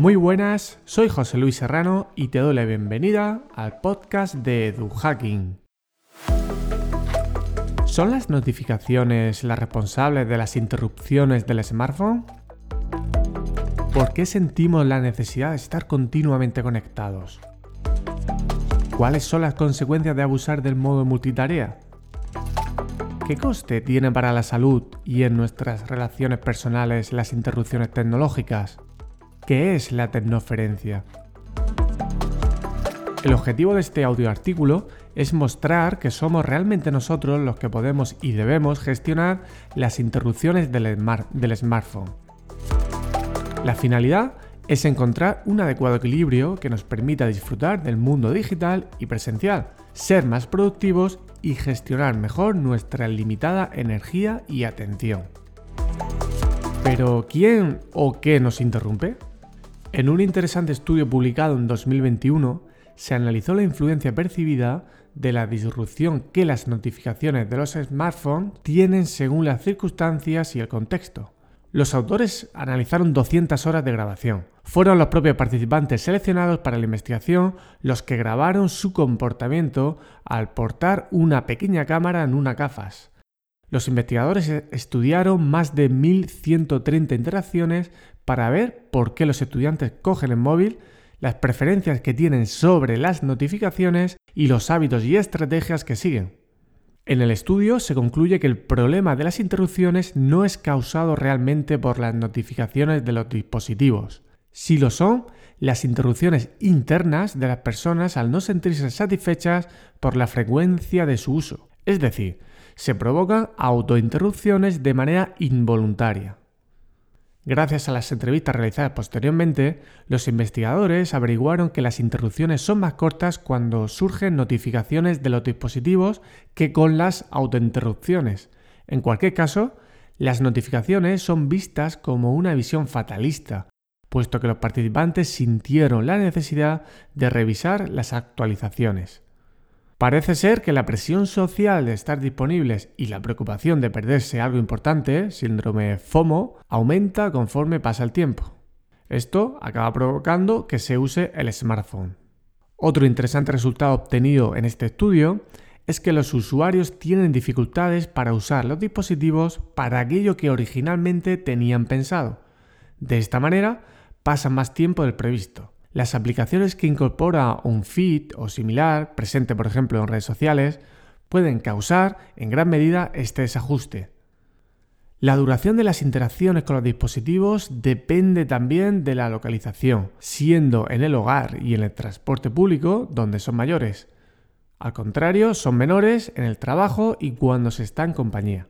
Muy buenas, soy José Luis Serrano y te doy la bienvenida al podcast de EduHacking. ¿Son las notificaciones las responsables de las interrupciones del smartphone? ¿Por qué sentimos la necesidad de estar continuamente conectados? ¿Cuáles son las consecuencias de abusar del modo multitarea? ¿Qué coste tienen para la salud y en nuestras relaciones personales las interrupciones tecnológicas? ¿Qué es la tecnoferencia? El objetivo de este audio artículo es mostrar que somos realmente nosotros los que podemos y debemos gestionar las interrupciones del, del smartphone. La finalidad es encontrar un adecuado equilibrio que nos permita disfrutar del mundo digital y presencial, ser más productivos y gestionar mejor nuestra limitada energía y atención. Pero ¿quién o qué nos interrumpe? En un interesante estudio publicado en 2021, se analizó la influencia percibida de la disrupción que las notificaciones de los smartphones tienen según las circunstancias y el contexto. Los autores analizaron 200 horas de grabación. Fueron los propios participantes seleccionados para la investigación los que grabaron su comportamiento al portar una pequeña cámara en una gafas. Los investigadores estudiaron más de 1.130 interacciones para ver por qué los estudiantes cogen el móvil, las preferencias que tienen sobre las notificaciones y los hábitos y estrategias que siguen. En el estudio se concluye que el problema de las interrupciones no es causado realmente por las notificaciones de los dispositivos. Si lo son, las interrupciones internas de las personas al no sentirse satisfechas por la frecuencia de su uso. Es decir, se provocan autointerrupciones de manera involuntaria. Gracias a las entrevistas realizadas posteriormente, los investigadores averiguaron que las interrupciones son más cortas cuando surgen notificaciones de los dispositivos que con las autointerrupciones. En cualquier caso, las notificaciones son vistas como una visión fatalista, puesto que los participantes sintieron la necesidad de revisar las actualizaciones. Parece ser que la presión social de estar disponibles y la preocupación de perderse algo importante, síndrome FOMO, aumenta conforme pasa el tiempo. Esto acaba provocando que se use el smartphone. Otro interesante resultado obtenido en este estudio es que los usuarios tienen dificultades para usar los dispositivos para aquello que originalmente tenían pensado. De esta manera, pasan más tiempo del previsto. Las aplicaciones que incorpora un feed o similar, presente por ejemplo en redes sociales, pueden causar en gran medida este desajuste. La duración de las interacciones con los dispositivos depende también de la localización, siendo en el hogar y en el transporte público donde son mayores. Al contrario, son menores en el trabajo y cuando se está en compañía.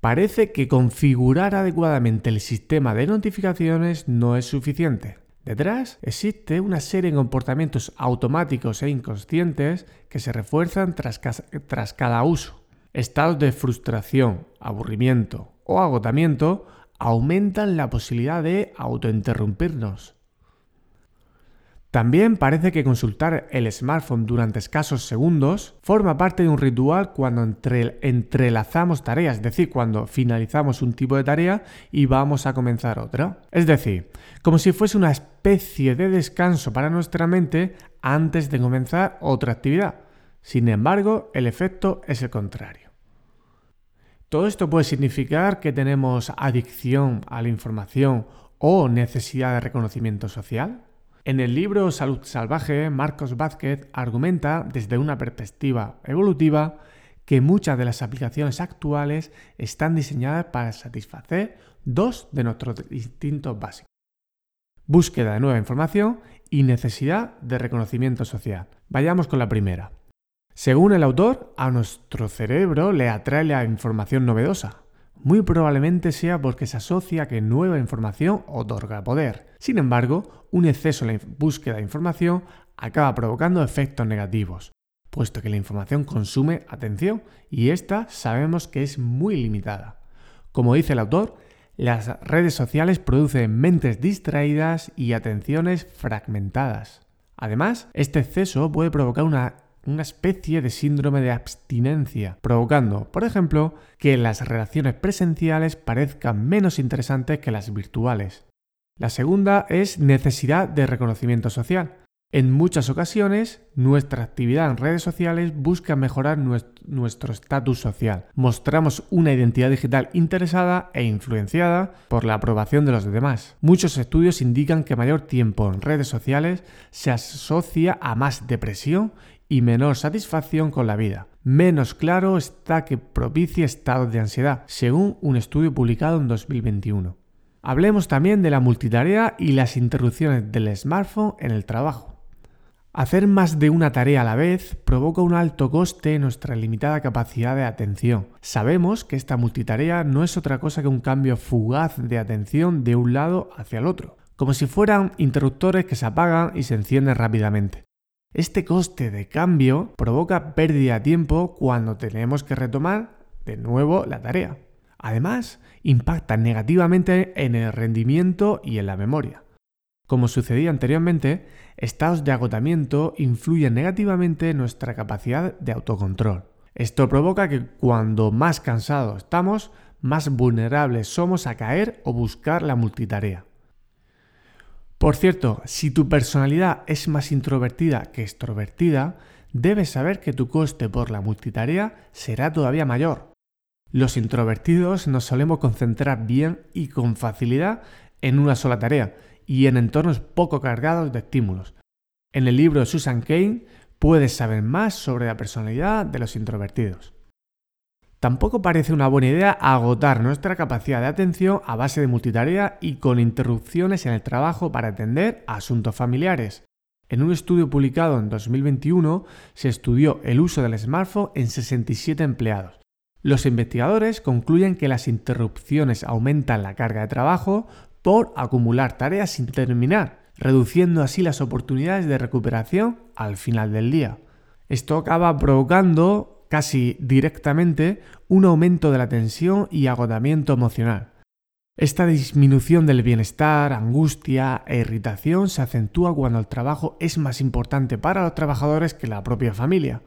Parece que configurar adecuadamente el sistema de notificaciones no es suficiente. Detrás existe una serie de comportamientos automáticos e inconscientes que se refuerzan tras, cada uso. Estados de frustración, aburrimiento o agotamiento aumentan la posibilidad de autointerrumpirnos. También parece que consultar el smartphone durante escasos segundos forma parte de un ritual cuando entrelazamos tareas, es decir, cuando finalizamos un tipo de tarea y vamos a comenzar otra. Es decir, como si fuese una especie de descanso para nuestra mente antes de comenzar otra actividad. Sin embargo, el efecto es el contrario. Todo esto puede significar que tenemos adicción a la información o necesidad de reconocimiento social. En el libro Salud Salvaje, Marcos Vázquez argumenta desde una perspectiva evolutiva que muchas de las aplicaciones actuales están diseñadas para satisfacer dos de nuestros instintos básicos. Búsqueda de nueva información y necesidad de reconocimiento social. Vayamos con la primera. Según el autor, a nuestro cerebro le atrae la información novedosa, muy probablemente sea porque se asocia a que nueva información otorga poder. Sin embargo, un exceso en la búsqueda de información acaba provocando efectos negativos, puesto que la información consume atención y esta sabemos que es muy limitada. Como dice el autor, las redes sociales producen mentes distraídas y atenciones fragmentadas. Además, este exceso puede provocar una una especie de síndrome de abstinencia, provocando, por ejemplo, que las relaciones presenciales parezcan menos interesantes que las virtuales. La segunda es necesidad de reconocimiento social. En muchas ocasiones, nuestra actividad en redes sociales busca mejorar nuestro estatus social. Mostramos una identidad digital interesada e influenciada por la aprobación de los demás. Muchos estudios indican que mayor tiempo en redes sociales se asocia a más depresión y menor satisfacción con la vida. Menos claro está que propicie estados de ansiedad, según un estudio publicado en 2021. Hablemos también de la multitarea y las interrupciones del smartphone en el trabajo. Hacer más de una tarea a la vez provoca un alto coste en nuestra limitada capacidad de atención. Sabemos que esta multitarea no es otra cosa que un cambio fugaz de atención de un lado hacia el otro, como si fueran interruptores que se apagan y se encienden rápidamente. Este coste de cambio provoca pérdida de tiempo cuando tenemos que retomar de nuevo la tarea. Además, impacta negativamente en el rendimiento y en la memoria. Como sucedía anteriormente, estados de agotamiento influyen negativamente en nuestra capacidad de autocontrol. Esto provoca que cuando más cansados estamos, más vulnerables somos a caer o buscar la multitarea. Por cierto, si tu personalidad es más introvertida que extrovertida, debes saber que tu coste por la multitarea será todavía mayor. Los introvertidos nos solemos concentrar bien y con facilidad en una sola tarea y en entornos poco cargados de estímulos. En el libro de Susan Kane puedes saber más sobre la personalidad de los introvertidos. Tampoco parece una buena idea agotar nuestra capacidad de atención a base de multitarea y con interrupciones en el trabajo para atender asuntos familiares. En un estudio publicado en 2021 se estudió el uso del smartphone en 67 empleados. Los investigadores concluyen que las interrupciones aumentan la carga de trabajo, por acumular tareas sin terminar, reduciendo así las oportunidades de recuperación al final del día. Esto acaba provocando casi directamente un aumento de la tensión y agotamiento emocional. Esta disminución del bienestar, angustia e irritación se acentúa cuando el trabajo es más importante para los trabajadores que la propia familia.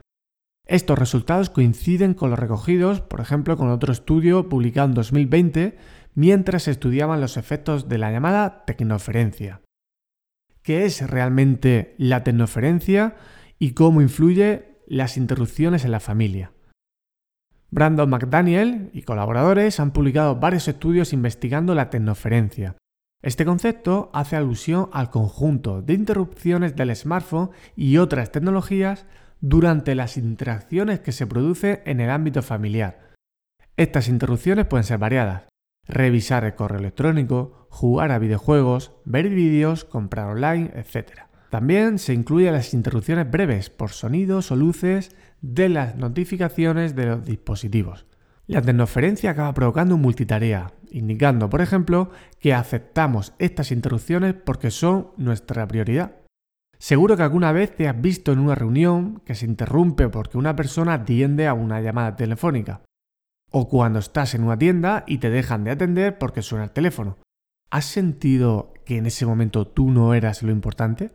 Estos resultados coinciden con los recogidos, por ejemplo, con otro estudio publicado en 2020 mientras estudiaban los efectos de la llamada tecnoferencia. ¿Qué es realmente la tecnoferencia y cómo influye las interrupciones en la familia? Brandon McDaniel y colaboradores han publicado varios estudios investigando la tecnoferencia. Este concepto hace alusión al conjunto de interrupciones del smartphone y otras tecnologías durante las interacciones que se producen en el ámbito familiar. Estas interrupciones pueden ser variadas, revisar el correo electrónico, jugar a videojuegos, ver vídeos, comprar online, etc. También se incluyen las interrupciones breves por sonidos o luces de las notificaciones de los dispositivos. La tecnoferencia acaba provocando multitarea, indicando, por ejemplo, que aceptamos estas interrupciones porque son nuestra prioridad. Seguro que alguna vez te has visto en una reunión que se interrumpe porque una persona atiende a una llamada telefónica o cuando estás en una tienda y te dejan de atender porque suena el teléfono. ¿Has sentido que en ese momento tú no eras lo importante?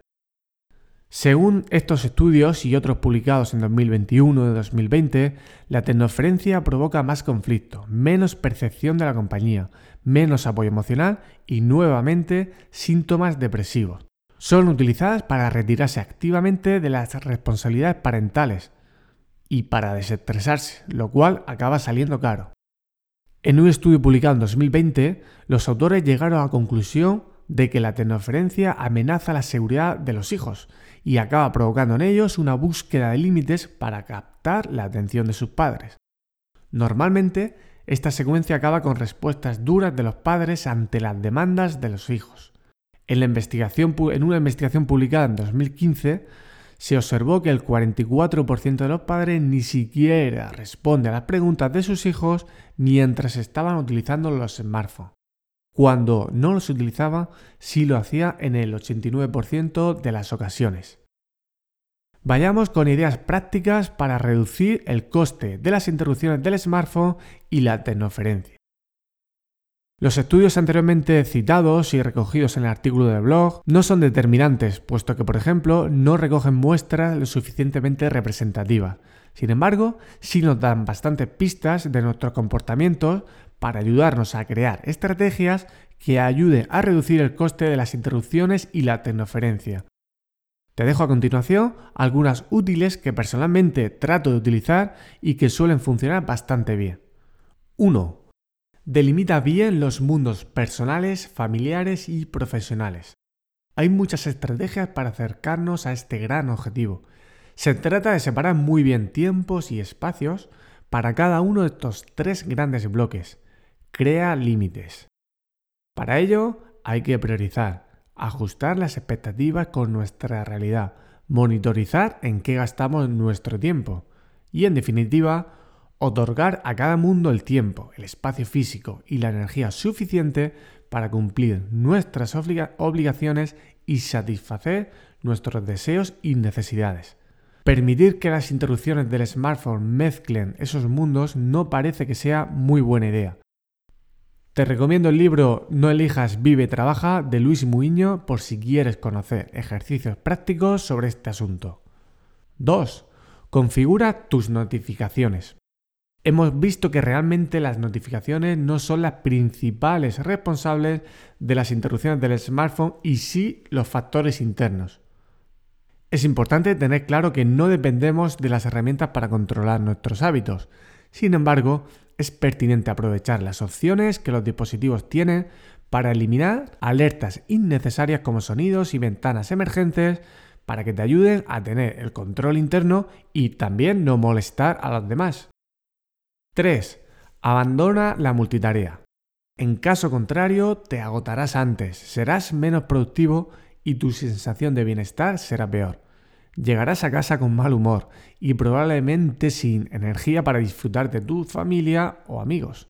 Según estos estudios y otros publicados en 2021 y 2020, la tecnoferencia provoca más conflicto, menos percepción de la compañía, menos apoyo emocional y nuevamente síntomas depresivos. Son utilizadas para retirarse activamente de las responsabilidades parentales, y para desestresarse, lo cual acaba saliendo caro. En un estudio publicado en 2020, los autores llegaron a la conclusión de que la tecnoferencia amenaza la seguridad de los hijos y acaba provocando en ellos una búsqueda de límites para captar la atención de sus padres. Normalmente, esta secuencia acaba con respuestas duras de los padres ante las demandas de los hijos. En, una investigación publicada en 2015, se observó que el 44% de los padres ni siquiera responde a las preguntas de sus hijos mientras estaban utilizando los smartphones. Cuando no los utilizaba, sí lo hacía en el 89% de las ocasiones. Vayamos con ideas prácticas para reducir el coste de las interrupciones del smartphone y la tecnoferencia. Los estudios anteriormente citados y recogidos en el artículo del blog no son determinantes, puesto que, por ejemplo, no recogen muestras lo suficientemente representativas. Sin embargo, sí nos dan bastantes pistas de nuestros comportamientos para ayudarnos a crear estrategias que ayuden a reducir el coste de las interrupciones y la tecnoferencia. Te dejo a continuación algunas útiles que personalmente trato de utilizar y que suelen funcionar bastante bien. 1. Delimita bien los mundos personales, familiares y profesionales. Hay muchas estrategias para acercarnos a este gran objetivo. Se trata de separar muy bien tiempos y espacios para cada uno de estos tres grandes bloques. Crea límites. Para ello hay que priorizar, ajustar las expectativas con nuestra realidad, monitorizar en qué gastamos nuestro tiempo y, en definitiva, otorgar a cada mundo el tiempo, el espacio físico y la energía suficiente para cumplir nuestras obligaciones y satisfacer nuestros deseos y necesidades. Permitir que las interrupciones del smartphone mezclen esos mundos no parece que sea muy buena idea. Te recomiendo el libro No elijas, vive, trabaja de Luis Muiño por si quieres conocer ejercicios prácticos sobre este asunto. 2. Configura tus notificaciones hemos visto que realmente las notificaciones no son las principales responsables de las interrupciones del smartphone y sí los factores internos. Es importante tener claro que no dependemos de las herramientas para controlar nuestros hábitos. Sin embargo, es pertinente aprovechar las opciones que los dispositivos tienen para eliminar alertas innecesarias como sonidos y ventanas emergentes para que te ayuden a tener el control interno y también no molestar a los demás. 3. Abandona la multitarea. En caso contrario, te agotarás antes, serás menos productivo y tu sensación de bienestar será peor. Llegarás a casa con mal humor y probablemente sin energía para disfrutar de tu familia o amigos.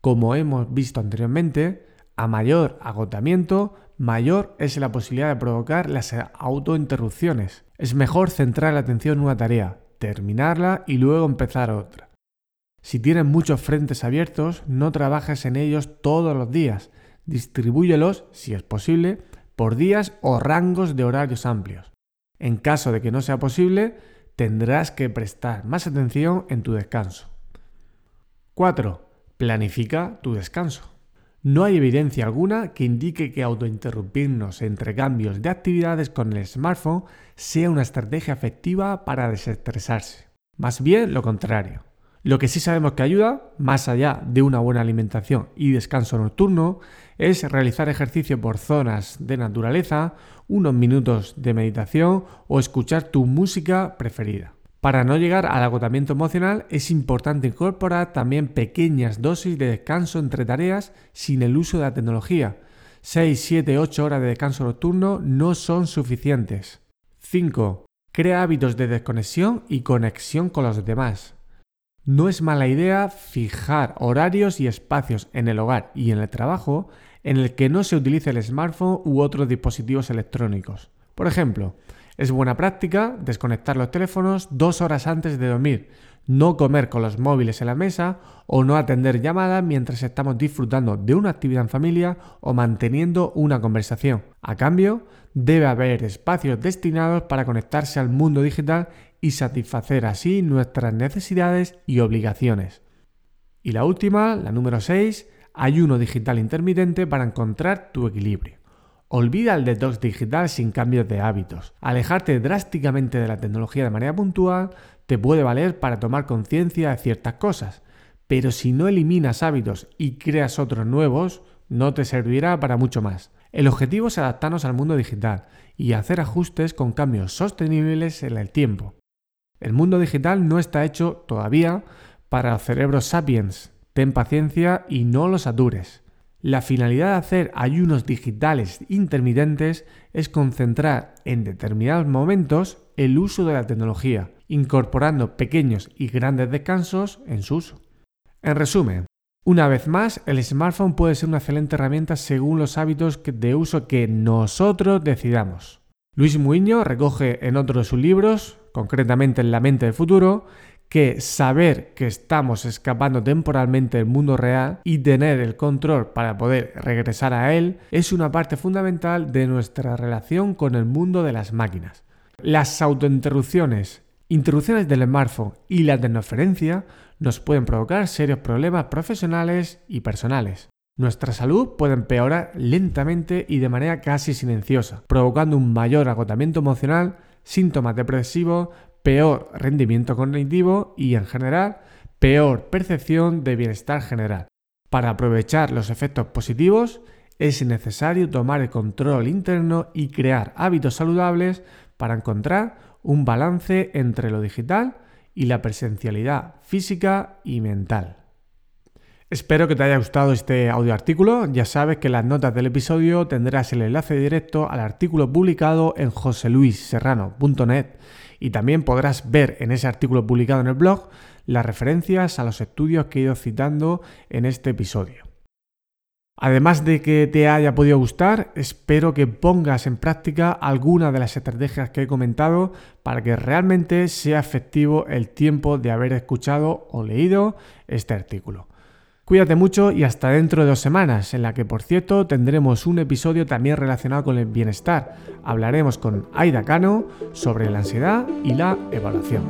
Como hemos visto anteriormente, a mayor agotamiento, mayor es la posibilidad de provocar las autointerrupciones. Es mejor centrar la atención en una tarea, terminarla y luego empezar otra. Si tienes muchos frentes abiertos, no trabajes en ellos todos los días. Distribúyelos, si es posible, por días o rangos de horarios amplios. En caso de que no sea posible, tendrás que prestar más atención en tu descanso. 4. Planifica tu descanso. No hay evidencia alguna que indique que autointerrumpirnos entre cambios de actividades con el smartphone sea una estrategia efectiva para desestresarse. Más bien lo contrario. Lo que sí sabemos que ayuda, más allá de una buena alimentación y descanso nocturno, es realizar ejercicio por zonas de naturaleza, unos minutos de meditación o escuchar tu música preferida. Para no llegar al agotamiento emocional es importante incorporar también pequeñas dosis de descanso entre tareas sin el uso de la tecnología. 6, 7, 8 horas de descanso nocturno no son suficientes. 5. Crea hábitos de desconexión y conexión con los demás. No es mala idea fijar horarios y espacios en el hogar y en el trabajo en el que no se utilice el smartphone u otros dispositivos electrónicos. Por ejemplo, es buena práctica desconectar los teléfonos dos horas antes de dormir, no comer con los móviles en la mesa o no atender llamadas mientras estamos disfrutando de una actividad en familia o manteniendo una conversación. A cambio, debe haber espacios destinados para conectarse al mundo digital y satisfacer así nuestras necesidades y obligaciones. Y la última, la número 6, ayuno digital intermitente para encontrar tu equilibrio. Olvida el detox digital sin cambios de hábitos. Alejarte drásticamente de la tecnología de manera puntual te puede valer para tomar conciencia de ciertas cosas, pero si no eliminas hábitos y creas otros nuevos, no te servirá para mucho más. El objetivo es adaptarnos al mundo digital y hacer ajustes con cambios sostenibles en el tiempo. El mundo digital no está hecho todavía para cerebros sapiens. Ten paciencia y no los satures. La finalidad de hacer ayunos digitales intermitentes es concentrar en determinados momentos el uso de la tecnología, incorporando pequeños y grandes descansos en su uso. En resumen, una vez más, el smartphone puede ser una excelente herramienta según los hábitos de uso que nosotros decidamos. Luis Muiño recoge en otro de sus libros, concretamente en La mente del futuro, que saber que estamos escapando temporalmente del mundo real y tener el control para poder regresar a él es una parte fundamental de nuestra relación con el mundo de las máquinas. Las autointerrupciones, interrupciones del smartphone y la tecnoferencia nos pueden provocar serios problemas profesionales y personales. Nuestra salud puede empeorar lentamente y de manera casi silenciosa, provocando un mayor agotamiento emocional, síntomas depresivos, peor rendimiento cognitivo y, en general, peor percepción de bienestar general. Para aprovechar los efectos positivos, es necesario tomar el control interno y crear hábitos saludables para encontrar un balance entre lo digital y la presencialidad física y mental. Espero que te haya gustado este audio artículo. Ya sabes que en las notas del episodio tendrás el enlace directo al artículo publicado en joseluisserrano.net y también podrás ver en ese artículo publicado en el blog las referencias a los estudios que he ido citando en este episodio. Además de que te haya podido gustar, espero que pongas en práctica alguna de las estrategias que he comentado para que realmente sea efectivo el tiempo de haber escuchado o leído este artículo. Cuídate mucho y hasta dentro de dos semanas, en la que por cierto tendremos un episodio también relacionado con el bienestar. Hablaremos con Aida Cano sobre la ansiedad y la evaluación.